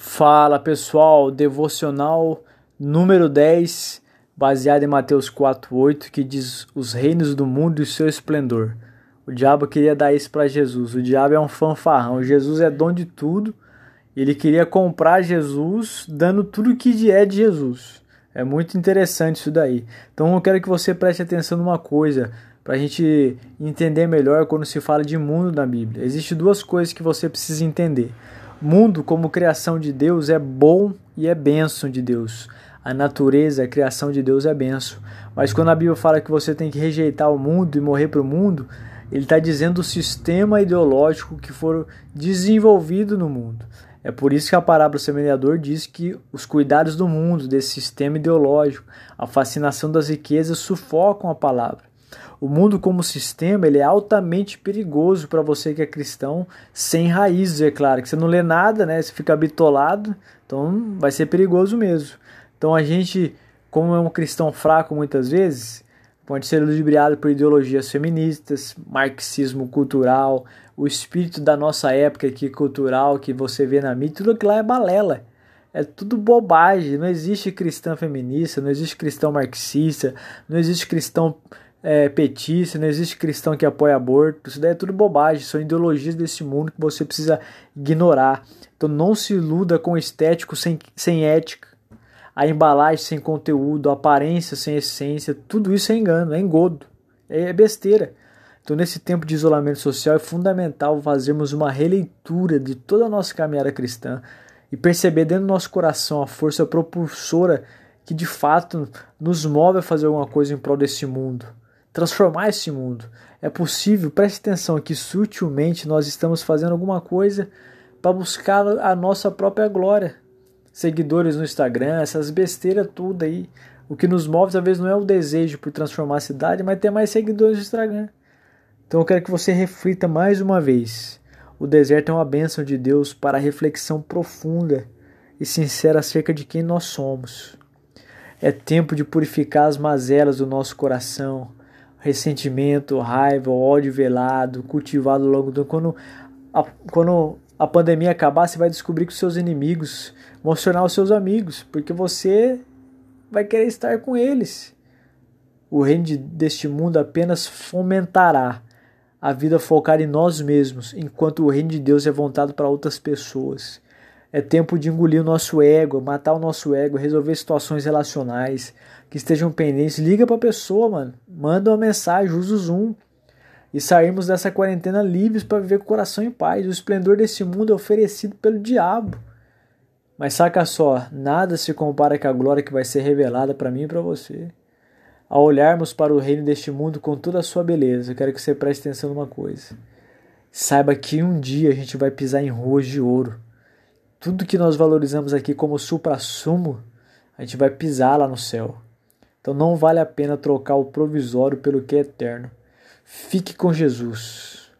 Fala pessoal, devocional número 10, baseado em Mateus 4:8, que diz: "Os reinos do mundo e seu esplendor". O diabo queria dar isso para Jesus. O diabo é um fanfarrão. Jesus é dono de tudo. Ele queria comprar Jesus, dando tudo que é de Jesus. É muito interessante isso daí. Então eu quero que você preste atenção numa coisa, para a gente entender melhor quando se fala de mundo na Bíblia. Existem duas coisas que você precisa entender. Mundo, como criação de Deus, é bom e é bênção de Deus. A natureza, a criação de Deus é benção. Mas quando a Bíblia fala que você tem que rejeitar o mundo e morrer para o mundo, ele está dizendo o sistema ideológico que for desenvolvido no mundo. É por isso que a parábola semeador diz que os cuidados do mundo, desse sistema ideológico, a fascinação das riquezas sufocam a palavra. O mundo como sistema ele é altamente perigoso para você que é cristão, sem raízes, é claro. Que você não lê nada, né? Você fica bitolado, então vai ser perigoso mesmo. Então a gente, como é um cristão fraco muitas vezes, pode ser ludibriado por ideologias feministas, marxismo cultural, o espírito da nossa época aqui cultural que você vê na mídia, tudo aquilo lá é balela. É tudo bobagem. Não existe cristão feminista, não existe cristão marxista, não existe cristão é, petista, não existe cristão que apoia aborto, isso daí é tudo bobagem, são ideologias desse mundo que você precisa ignorar. Então não se iluda com estético sem, sem ética, a embalagem sem conteúdo, a aparência sem essência, tudo isso é engano, é engodo, é besteira. Então nesse tempo de isolamento social é fundamental fazermos uma releitura de toda a nossa caminhada cristã e perceber dentro do nosso coração a força propulsora que de fato nos move a fazer alguma coisa em prol desse mundo transformar esse mundo. É possível, preste atenção, que sutilmente nós estamos fazendo alguma coisa para buscar a nossa própria glória. Seguidores no Instagram, essas besteiras tudo aí. O que nos move vezes não é o desejo por transformar a cidade, mas ter mais seguidores no Instagram. Então eu quero que você reflita mais uma vez. O deserto é uma bênção de Deus para a reflexão profunda e sincera acerca de quem nós somos. É tempo de purificar as mazelas do nosso coração ressentimento, raiva, ódio velado, cultivado do quando a, quando a pandemia acabar, você vai descobrir que os seus inimigos vão tornar os seus amigos, porque você vai querer estar com eles. O reino de, deste mundo apenas fomentará a vida focada em nós mesmos, enquanto o reino de Deus é voltado para outras pessoas. É tempo de engolir o nosso ego, matar o nosso ego, resolver situações relacionais que estejam pendentes. Liga para a pessoa, mano. Manda uma mensagem, usa o Zoom. E sairmos dessa quarentena livres para viver com o coração em paz. O esplendor desse mundo é oferecido pelo diabo. Mas saca só, nada se compara com a glória que vai ser revelada para mim e para você. Ao olharmos para o reino deste mundo com toda a sua beleza, eu quero que você preste atenção numa coisa. Saiba que um dia a gente vai pisar em ruas de ouro tudo que nós valorizamos aqui como supra-sumo, a gente vai pisar lá no céu. Então não vale a pena trocar o provisório pelo que é eterno. Fique com Jesus.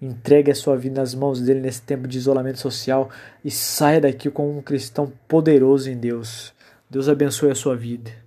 Entregue a sua vida nas mãos dele nesse tempo de isolamento social e saia daqui como um cristão poderoso em Deus. Deus abençoe a sua vida.